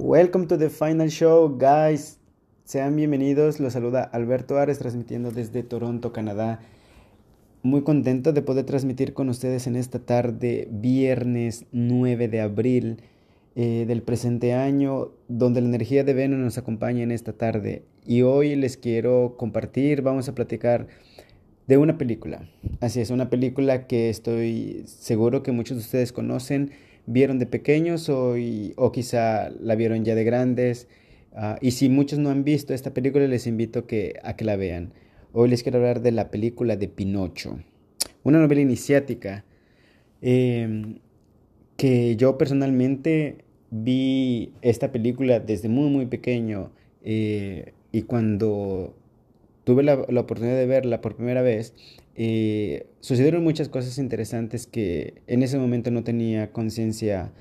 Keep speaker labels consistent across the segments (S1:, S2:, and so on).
S1: Welcome to the final show, guys. Sean bienvenidos. Los saluda Alberto Ares transmitiendo desde Toronto, Canadá. Muy contento de poder transmitir con ustedes en esta tarde, viernes 9 de abril eh, del presente año, donde la energía de Venus nos acompaña en esta tarde. Y hoy les quiero compartir, vamos a platicar de una película. Así es, una película que estoy seguro que muchos de ustedes conocen, vieron de pequeños o, o quizá la vieron ya de grandes. Ah, y si muchos no han visto esta película, les invito que, a que la vean. Hoy les quiero hablar de la película de Pinocho, una novela iniciática em, que yo personalmente vi esta película desde muy muy pequeño eh, y cuando tuve la, oportunidad de verla por primera vez, eh, sucedieron muchas cosas interesantes que en ese momento no tenía conciencia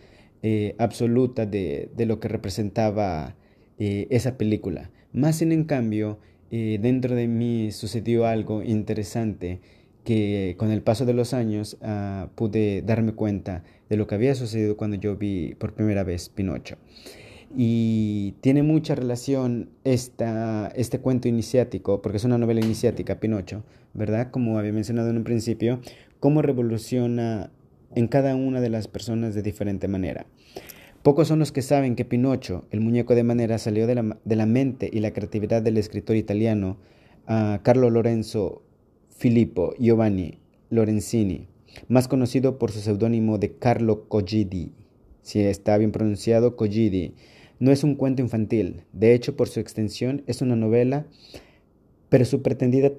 S1: eh, absoluta de, lo que representaba eh, esa película. Más en, en cambio, dentro de mí sucedió algo interesante que con el paso de los años ah, pude darme cuenta de lo que había sucedido cuando yo vi por primera vez Pinocho. Y tiene mucha relación esta, este cuento iniciático, porque es una novela iniciática, Pinocho, ¿verdad? Como había mencionado en un principio, cómo revoluciona en cada una de las personas de diferente manera. Pocos son los que saben que Pinocho, el muñeco de manera, salió de la, de la mente y la creatividad del escritor italiano uh, Carlo Lorenzo Filippo Giovanni Lorenzini, más conocido por su seudónimo de Carlo Cogidi, si está bien pronunciado, Cogidi, no es un cuento infantil, de hecho por su extensión es una novela, pero su pretendida,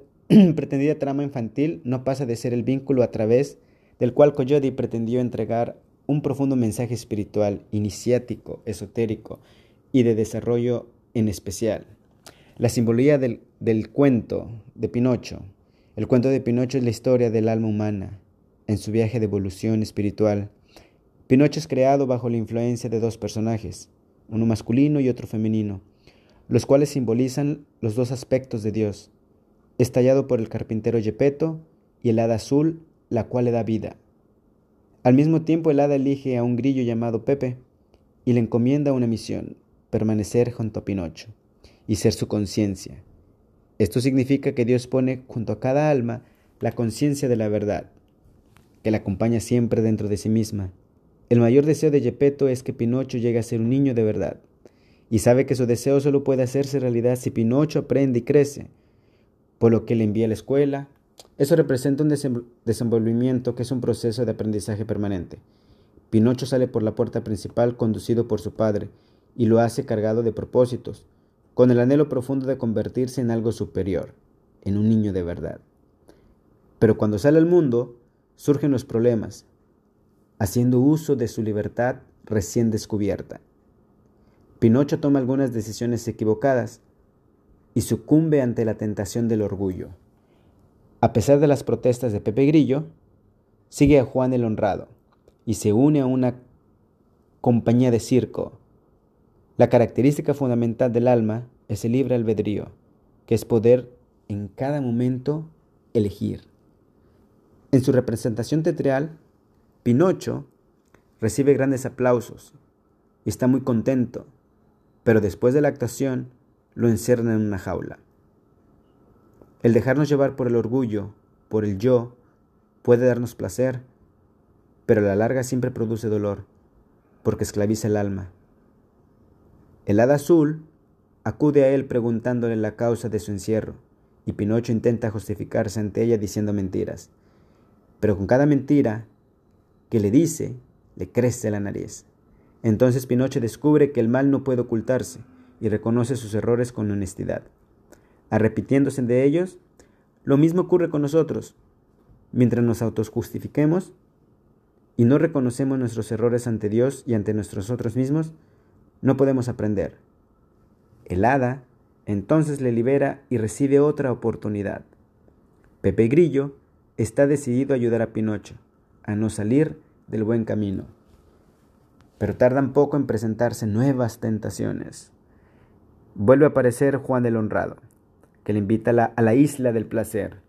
S1: trama infantil no pasa de ser el vínculo a través del cual Coyote pretendió entregar un profundo mensaje espiritual, iniciático, esotérico y de desarrollo en especial. La simbología del, del cuento de Pinocho. El cuento de Pinocho es la historia del alma humana en su viaje de evolución espiritual. Pinocho es creado bajo la influencia de dos personajes, uno masculino y otro femenino, los cuales simbolizan los dos aspectos de Dios, estallado por el carpintero Yepeto y el hada azul, la cual le da vida. Al mismo tiempo el hada elige a un grillo llamado Pepe y le encomienda una misión, permanecer junto a Pinocho y ser su conciencia. Esto significa que Dios pone junto a cada alma la conciencia de la verdad, que la acompaña siempre dentro de sí misma el mayor deseo de Gepetto es que Pinocho llegue a ser un niño de verdad, y sabe que su deseo solo puede hacerse realidad si Pinocho aprende y crece, por lo que le envía a la escuela. Eso representa un desenvolvimiento que es un proceso de aprendizaje permanente. Pinocho sale por la puerta principal conducido por su padre, y lo hace cargado de propósitos, con el anhelo profundo de convertirse en algo superior, en un niño de verdad. Pero cuando sale al mundo, surgen los problemas, haciendo uso de su libertad recién descubierta. Pinocho toma algunas decisiones equivocadas y sucumbe ante la tentación del orgullo. A pesar de las protestas de Pepe Grillo, sigue a Juan el Honrado y se une a una compañía de circo. La característica fundamental del alma es el libre albedrío, que es poder en cada momento elegir. En su representación teatral, Pinocho recibe grandes aplausos y está muy contento, pero después de la actuación lo encierran en una jaula. El dejarnos llevar por el orgullo, por el yo, puede darnos placer, pero a la larga siempre produce dolor, porque esclaviza el alma. El hada azul acude a él preguntándole la causa de su encierro, y Pinocho intenta justificarse ante ella diciendo mentiras. Pero con cada mentira que le dice, le crece la nariz. Entonces Pinocho descubre que el mal no puede ocultarse y reconoce sus errores con honestidad. Arrepitiéndose de ellos, lo mismo ocurre con nosotros. Mientras nos autojustifiquemos y no reconocemos nuestros errores ante Dios y ante nosotros mismos, no podemos aprender. El hada entonces le libera y recibe otra oportunidad. Pepe Grillo está decidido a ayudar a Pinocho a no salir del buen camino. Pero tardan poco en presentarse nuevas tentaciones. Vuelve a aparecer Juan el Honrado, que le invita a la, a la isla del placer,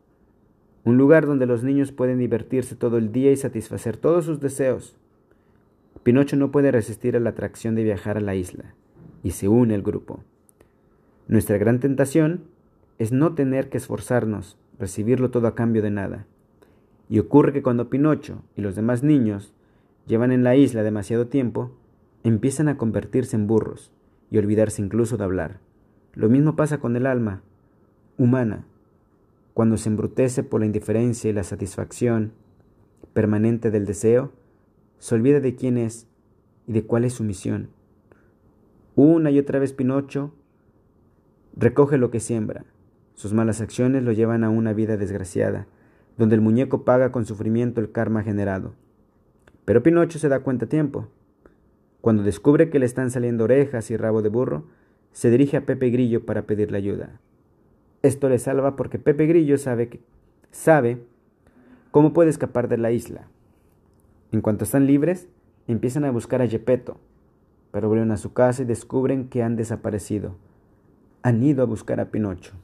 S1: un lugar donde los niños pueden divertirse todo el día y satisfacer todos sus deseos. Pinocho no puede resistir a la atracción de viajar a la isla, y se une al grupo. Nuestra gran tentación es no tener que esforzarnos, recibirlo todo a cambio de nada. Y ocurre que cuando Pinocho y los demás niños llevan en la isla demasiado tiempo, empiezan a convertirse en burros y olvidarse incluso de hablar. Lo mismo pasa con el alma humana, cuando se embrutece por la indiferencia y la satisfacción permanente del deseo, se olvida de quién es y de cuál es su misión. Una y otra vez Pinocho recoge lo que siembra. Sus malas acciones lo llevan a una vida desgraciada, donde el muñeco paga con sufrimiento el karma generado. Pero Pinocho se da cuenta a tiempo. Cuando descubre que le están saliendo orejas y rabo de burro, se dirige a Pepe Grillo para pedirle ayuda. Esto le salva porque Pepe Grillo sabe, que, sabe cómo puede escapar de la isla. En cuanto están libres, empiezan a buscar a Gepetto, pero vuelven a su casa y descubren que han desaparecido. Han ido a buscar a Pinocho.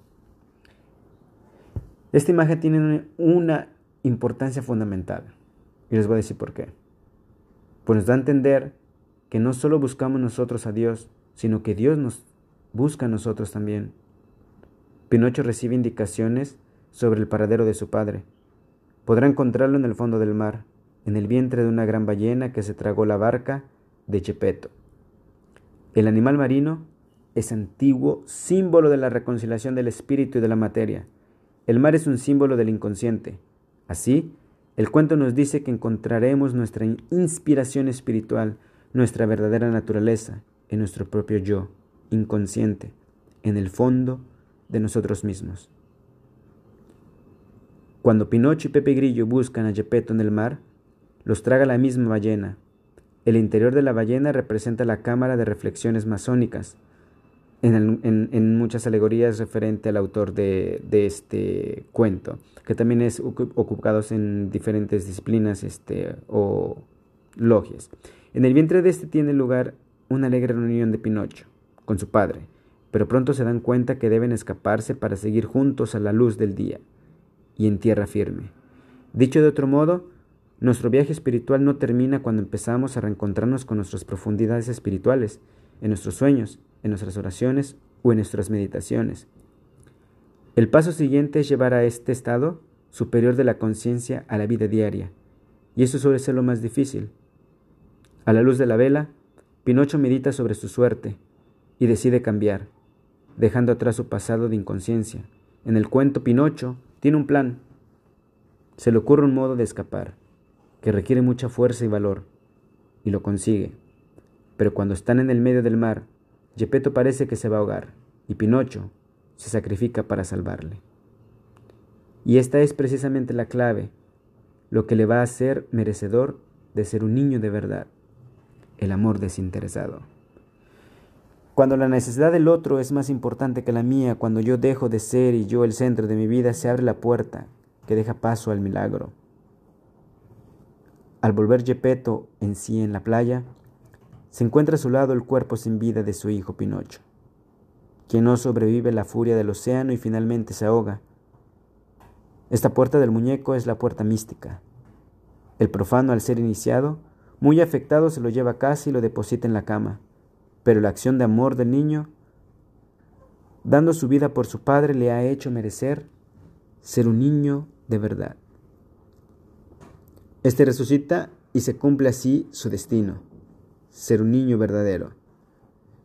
S1: Esta imagen tiene una importancia fundamental y les voy a decir por qué. Pues nos da a entender que no solo buscamos nosotros a Dios, sino que Dios nos busca a nosotros también. Pinocho recibe indicaciones sobre el paradero de su padre. Podrá encontrarlo en el fondo del mar, en el vientre de una gran ballena que se tragó la barca de Chepeto. El animal marino es antiguo símbolo de la reconciliación del espíritu y de la materia. El mar es un símbolo del inconsciente. Así, el cuento nos dice que encontraremos nuestra inspiración espiritual, nuestra verdadera naturaleza, en nuestro propio yo, inconsciente, en el fondo de nosotros mismos. Cuando Pinocho y Pepe Grillo buscan a Gepetto en el mar, los traga la misma ballena. El interior de la ballena representa la cámara de reflexiones masónicas, en, muchas alegorías referente al autor de, este cuento, que también es ocupado en diferentes disciplinas este, o logias. En el vientre de este tiene lugar una alegre reunión de Pinocho con su padre, pero pronto se dan cuenta que deben escaparse para seguir juntos a la luz del día y en tierra firme. Dicho de otro modo, nuestro viaje espiritual no termina cuando empezamos a reencontrarnos con nuestras profundidades espirituales, en nuestros sueños, en nuestras oraciones o en nuestras meditaciones. El paso siguiente es llevar a este estado superior de la conciencia a la vida diaria, y eso suele ser lo más difícil. A la luz de la vela, Pinocho medita sobre su suerte y decide cambiar, dejando atrás su pasado de inconsciencia. En el cuento Pinocho tiene un plan. Se le ocurre un modo de escapar, que requiere mucha fuerza y valor, y lo consigue. Pero cuando están en el medio del mar, Gepetto parece que se va a ahogar, y Pinocho se sacrifica para salvarle. Y esta es precisamente la clave, lo que le va a hacer merecedor de ser un niño de verdad, el amor desinteresado. Cuando la necesidad del otro es más importante que la mía, cuando yo dejo de ser y yo el centro de mi vida, se abre la puerta que deja paso al milagro. Al volver Gepetto en sí en la playa, se encuentra a su lado el cuerpo sin vida de su hijo Pinocho, quien no sobrevive la furia del océano y finalmente se ahoga. Esta puerta del muñeco es la puerta mística. El profano, al ser iniciado, muy afectado, se lo lleva a casa y lo deposita en la cama, pero la acción de amor del niño, dando su vida por su padre, le ha hecho merecer ser un niño de verdad. Este resucita y se cumple así su destino ser un niño verdadero.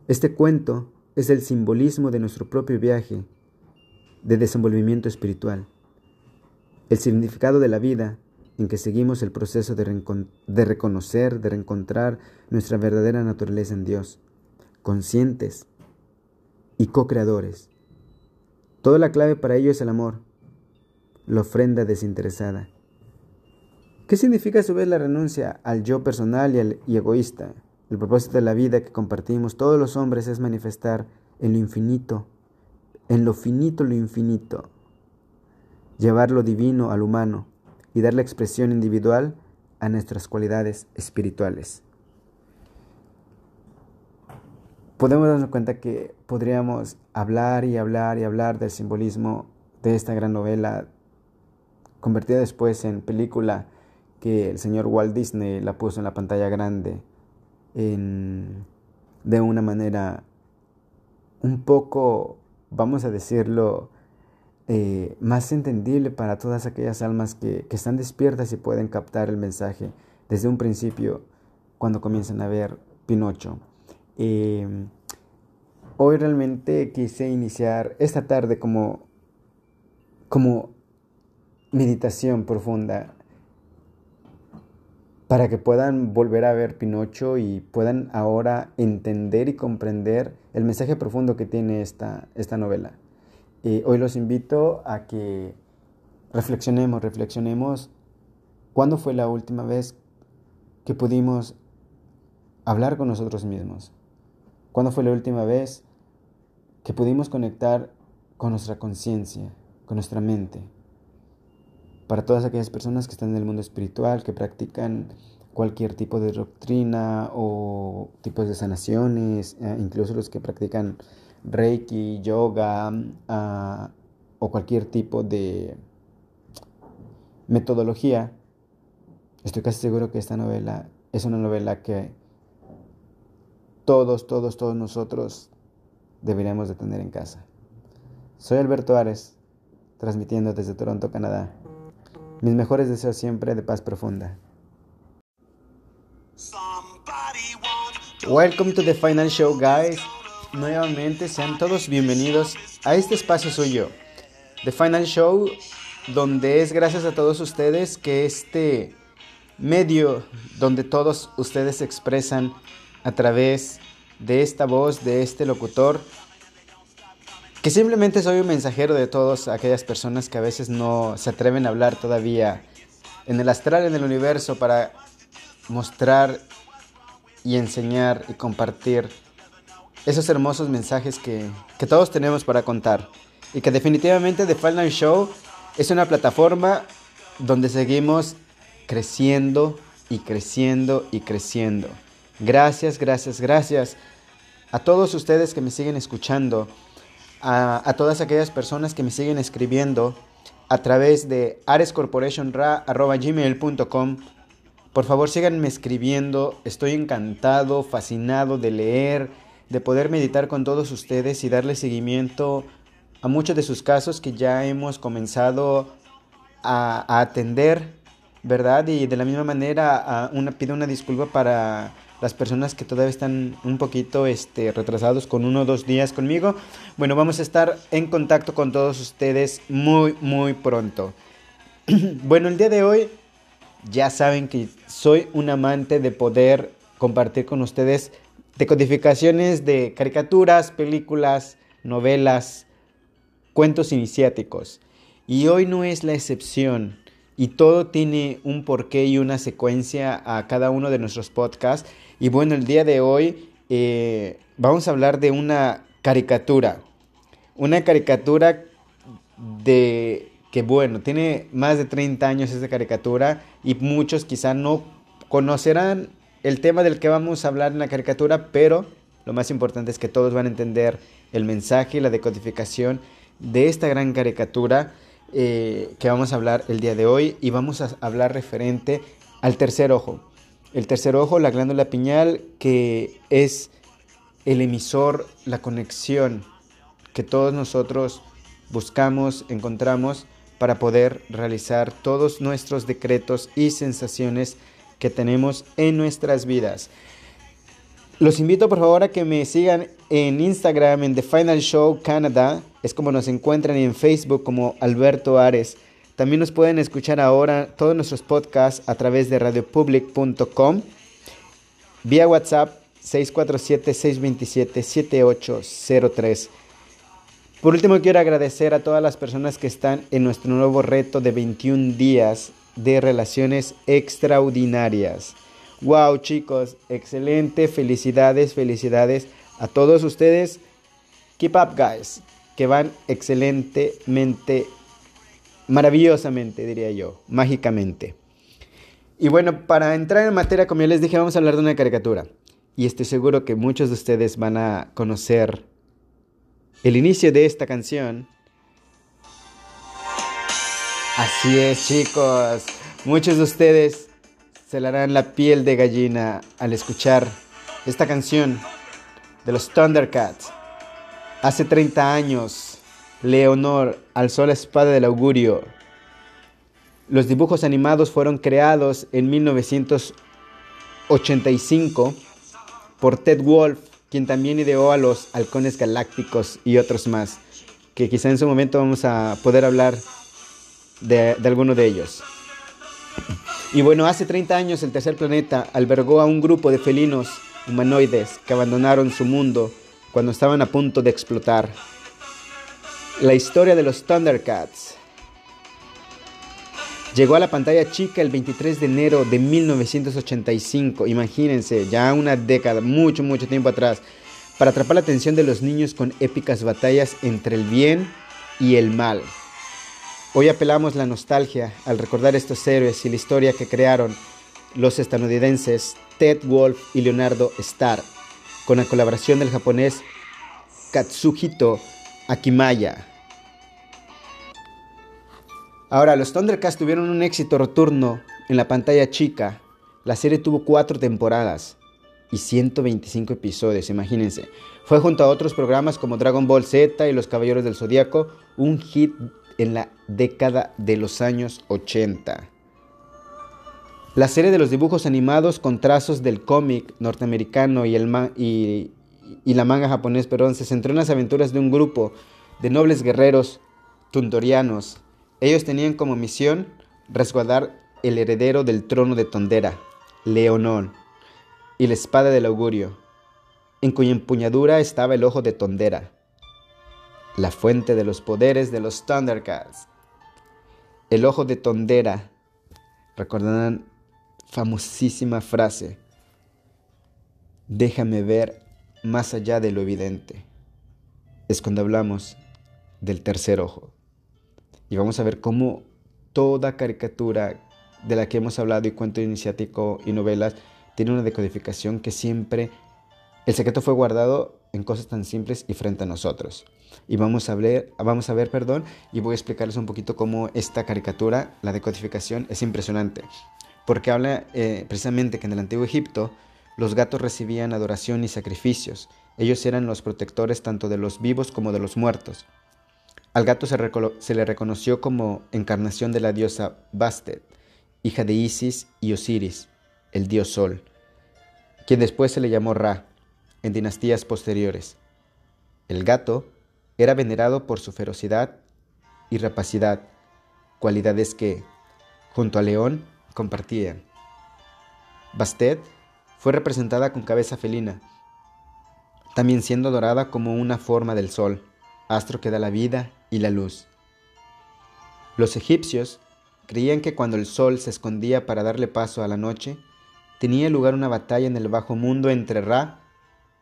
S1: Este cuento es el simbolismo de nuestro propio viaje de desenvolvimiento espiritual, el significado de la vida en que seguimos el proceso de, reconocer, de reencontrar nuestra verdadera naturaleza en Dios, conscientes y co-creadores. Toda la clave para ello es el amor, la ofrenda desinteresada. ¿Qué significa a su vez la renuncia al yo personal y, al, y egoísta? El propósito de la vida que compartimos todos los hombres es manifestar en lo infinito, en lo finito lo infinito, llevar lo divino al humano y dar la expresión individual a nuestras cualidades espirituales. Podemos darnos cuenta que podríamos hablar y hablar y hablar del simbolismo de esta gran novela, convertida después en película que el señor Walt Disney la puso en la pantalla grande de una manera un poco, vamos a decirlo, eh, más entendible para todas aquellas almas que, están despiertas y pueden captar el mensaje desde un principio cuando comienzan a ver Pinocho. Eh, hoy realmente quise iniciar esta tarde como, como meditación profunda para que puedan volver a ver Pinocho y puedan ahora entender y comprender el mensaje profundo que tiene esta, esta novela. Eh, hoy los invito a que reflexionemos, reflexionemos cuándo fue la última vez que pudimos hablar con nosotros mismos. ¿Cuándo fue la última vez que pudimos conectar con nuestra conciencia, con nuestra mente? Para todas aquellas personas que están en el mundo espiritual, que practican cualquier tipo de doctrina o tipos de sanaciones, eh, incluso los que practican reiki, yoga ah, o cualquier tipo de metodología, estoy casi seguro que esta novela es una novela que todos, todos, todos nosotros deberíamos de tener en casa. Soy Alberto Ares, transmitiendo desde Toronto, Canadá. Mis mejores deseos siempre de paz profunda. Welcome to the final show, guys. Nuevamente sean todos bienvenidos a este espacio suyo, The Final Show, donde es gracias a todos ustedes que este medio donde todos ustedes se expresan a través de esta voz, de este locutor, que simplemente soy un mensajero de todas aquellas personas que a veces no se atreven a hablar todavía en el astral, en el universo, para mostrar y enseñar y compartir esos hermosos mensajes que, que todos tenemos para contar. Y que definitivamente The Final Show es una plataforma donde seguimos creciendo y creciendo y creciendo. Gracias, gracias, gracias a todos ustedes que me siguen escuchando a, todas aquellas personas que me siguen escribiendo a través de arescorporationra.gmail.com. Por favor, síganme escribiendo. Estoy encantado, fascinado de leer, de poder meditar con todos ustedes y darle seguimiento a muchos de sus casos que ya hemos comenzado a, atender, ¿verdad? Y de la misma manera pido una disculpa para las personas que todavía están un poquito este, retrasados con uno o dos días conmigo. Bueno, vamos a estar en contacto con todos ustedes muy, muy pronto. bueno, el día de hoy ya saben que soy un amante de poder compartir con ustedes decodificaciones de caricaturas, películas, novelas, cuentos iniciáticos. Y hoy no es la excepción. Y todo tiene un porqué y una secuencia a cada uno de nuestros podcasts. Y bueno, el día de hoy eh, vamos a hablar de una caricatura. Una caricatura de que bueno, tiene más de 30 años esta caricatura y muchos quizá no conocerán el tema del que vamos a hablar en la caricatura, pero lo más importante es que todos van a entender el mensaje y la decodificación de esta gran caricatura eh, que vamos a hablar el día de hoy y vamos a hablar referente al tercer ojo. El tercer ojo, la glándula piñal, que es el emisor, la conexión que todos nosotros buscamos, encontramos para poder realizar todos nuestros decretos y sensaciones que tenemos en nuestras vidas. Los invito por favor a que me sigan en Instagram en The Final Show Canada, es como nos encuentran en Facebook como Alberto Ares. También nos pueden escuchar ahora todos nuestros podcasts a través de radiopublic.com, vía WhatsApp 647-627-7803. Por último, quiero agradecer a todas las personas que están en nuestro nuevo reto de 21 días de relaciones extraordinarias. Wow, chicos, excelente, felicidades, felicidades a todos ustedes. Keep up, guys, que van excelentemente maravillosamente, diría yo, mágicamente. Y bueno, para entrar en materia, como ya les dije, vamos a hablar de una caricatura. Y estoy seguro que muchos de ustedes van a conocer el inicio de esta canción. Así es, chicos. Muchos de ustedes se le harán la piel de gallina al escuchar esta canción de los Thundercats. Hace 30 años, Leonor alzó la espada del augurio. Los dibujos animados fueron creados en 1985 por Ted Wolf, quien también ideó a los halcones galácticos y otros más, que quizá en su momento vamos a poder hablar de, de alguno de ellos. Y bueno, hace 30 años el tercer planeta albergó a un grupo de felinos humanoides que abandonaron su mundo cuando estaban a punto de explotar. La historia de los Thundercats llegó a la pantalla chica el 23 de enero de 1985, imagínense, ya una década, mucho, mucho tiempo atrás, para atrapar la atención de los niños con épicas batallas entre el bien y el mal. Hoy apelamos la nostalgia al recordar estos héroes y la historia que crearon los estadounidenses Ted Wolf y Leonardo Starr con la colaboración del japonés Katsuhito Akimaya. Ahora, los Thundercats tuvieron un éxito rotundo en la pantalla chica. La serie tuvo cuatro temporadas y 125 episodios, imagínense. Fue junto a otros programas como Dragon Ball Z y Los Caballeros del Zodíaco un hit en la década de los años 80. La serie de los dibujos animados con trazos del cómic norteamericano y, el la manga japonés se centró en las aventuras de un grupo de nobles guerreros tundorianos. Ellos tenían como misión resguardar el heredero del trono de Tondera, Leonor, y la espada del augurio, en cuya empuñadura estaba el ojo de Tondera, la fuente de los poderes de los Thundercats. El ojo de Tondera, recordarán famosísima frase, déjame ver más allá de lo evidente. Es cuando hablamos del tercer ojo. Y vamos a ver cómo toda caricatura de la que hemos hablado y cuento iniciático y novelas tiene una decodificación que siempre el secreto fue guardado en cosas tan simples y frente a nosotros. Y vamos a ver, vamos a ver, perdón, y voy a explicarles un poquito cómo esta caricatura, la decodificación, es impresionante porque habla eh, precisamente que en el antiguo Egipto los gatos recibían adoración y sacrificios. Ellos eran los protectores tanto de los vivos como de los muertos. Al gato se, se le reconoció como encarnación de la diosa Bastet, hija de Isis y Osiris, el dios Sol, quien después se le llamó Ra en dinastías posteriores. El gato era venerado por su ferocidad y rapacidad, cualidades que, junto al león, compartían. Bastet fue representada con cabeza felina, también siendo adorada como una forma del sol, astro que da la vida y la luz. Los egipcios creían que cuando el sol se escondía para darle paso a la noche, tenía lugar una batalla en el bajo mundo entre Ra,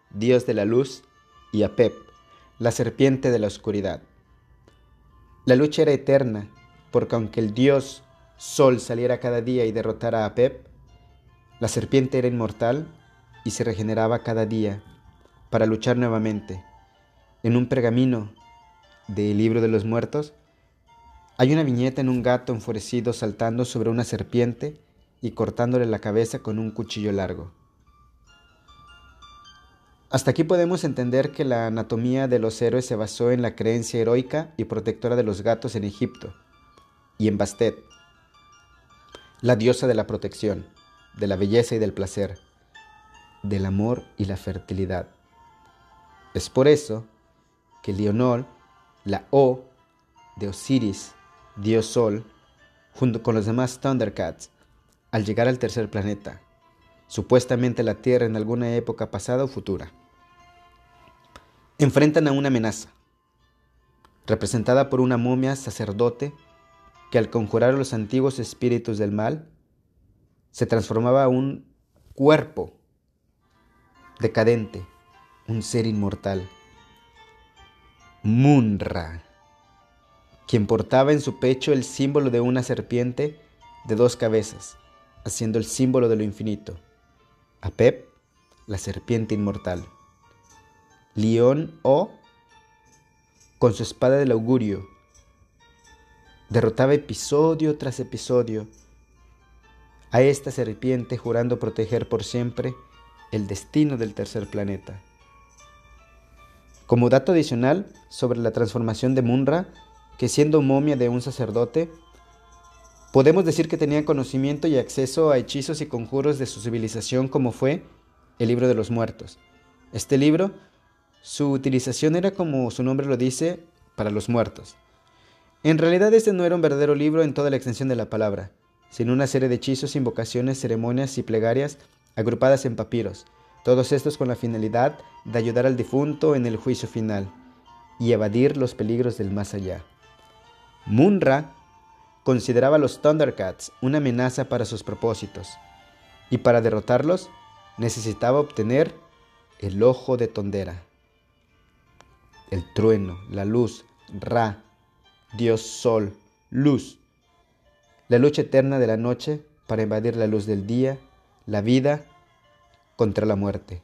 S1: dios de la luz, y Apep, la serpiente de la oscuridad. La lucha era eterna, porque aunque el dios Sol saliera cada día y derrotara a Pep, la serpiente era inmortal y se regeneraba cada día para luchar nuevamente. En un pergamino del libro de los muertos hay una viñeta en un gato enfurecido saltando sobre una serpiente y cortándole la cabeza con un cuchillo largo. Hasta aquí podemos entender que la anatomía de los héroes se basó en la creencia heroica y protectora de los gatos en Egipto y en Bastet, la diosa de la protección, de la belleza y del placer, del amor y la fertilidad. Es por eso que Leonor, la O de Osiris, dios Sol, junto con los demás Thundercats, al llegar al tercer planeta, supuestamente la Tierra en alguna época pasada o futura, enfrentan a una amenaza, representada por una momia sacerdote que al conjurar los antiguos espíritus del mal, se transformaba a un cuerpo decadente, un ser inmortal. Munra, quien portaba en su pecho el símbolo de una serpiente de dos cabezas, haciendo el símbolo de lo infinito. Apep, la serpiente inmortal. León O, con su espada del augurio, derrotaba episodio tras episodio a esta serpiente jurando proteger por siempre el destino del tercer planeta. Como dato adicional sobre la transformación de Munra, que siendo momia de un sacerdote, podemos decir que tenía conocimiento y acceso a hechizos y conjuros de su civilización como fue el libro de los muertos. Este libro, su utilización era como su nombre lo dice, para los muertos. En realidad este no era un verdadero libro en toda la extensión de la palabra, sino una serie de hechizos, invocaciones, ceremonias y plegarias agrupadas en papiros, todos estos con la finalidad de ayudar al difunto en el juicio final y evadir los peligros del más allá. Munra consideraba a los Thundercats una amenaza para sus propósitos, y para derrotarlos necesitaba obtener el ojo de Tondera, el trueno, la luz, Ra, Dios Sol, luz, la lucha eterna de la noche para invadir la luz del día, la vida contra la muerte.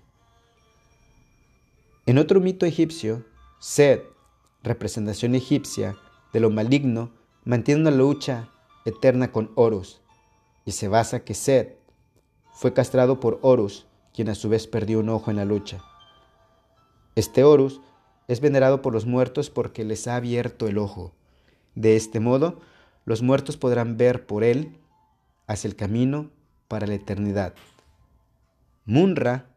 S1: En otro mito egipcio, Set, representación egipcia de lo maligno, mantiene una lucha eterna con Horus, y se basa que Set fue castrado por Horus, quien a su vez perdió un ojo en la lucha. Este Horus es venerado por los muertos porque les ha abierto el ojo. De este modo, los muertos podrán ver por él hacia el camino para la eternidad. Munra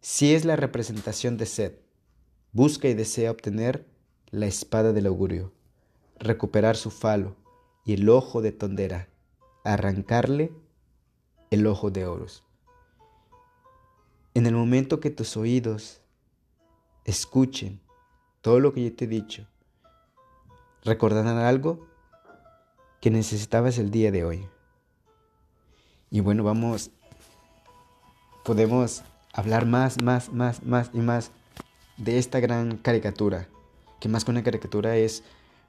S1: si es la representación de Set. Busca y desea obtener la espada del augurio, recuperar su falo y el ojo de Tondera, arrancarle el ojo de Horus. En el momento que tus oídos escuchen todo lo que yo te he dicho, recordarán algo que necesitabas el día de hoy. Y bueno, vamos podemos hablar más, más, más, más y más de esta gran caricatura, que más que una caricatura es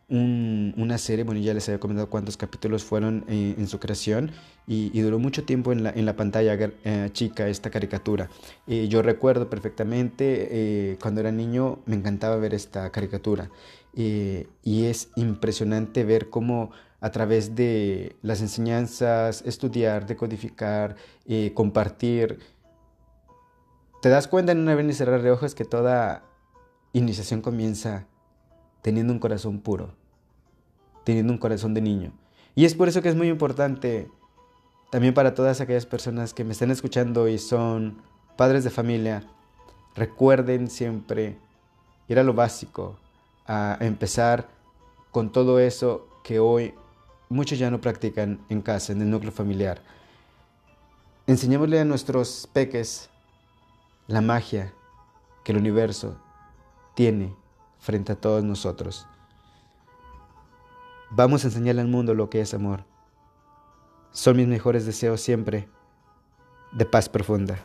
S1: una serie, bueno, ya les había comentado cuántos capítulos fueron eh, en su creación y, duró mucho tiempo en la, en la pantalla eh, chica esta caricatura. yo recuerdo perfectamente eh, cuando era niño me encantaba ver esta caricatura y es impresionante ver cómo a través de las enseñanzas, estudiar, decodificar, compartir, te das cuenta en una abrir y cerrar de ojos que toda iniciación comienza teniendo un corazón puro, teniendo un corazón de niño. Y es por eso que es muy importante también para todas aquellas personas que me están escuchando y son padres de familia, recuerden siempre ir a lo básico, a empezar con todo eso que hoy muchos ya no practican en casa, en el núcleo familiar. Enseñémosle a nuestros peques la magia que el universo tiene frente a todos nosotros. Vamos a enseñarle al mundo lo que es amor. Son mis mejores deseos siempre de paz profunda.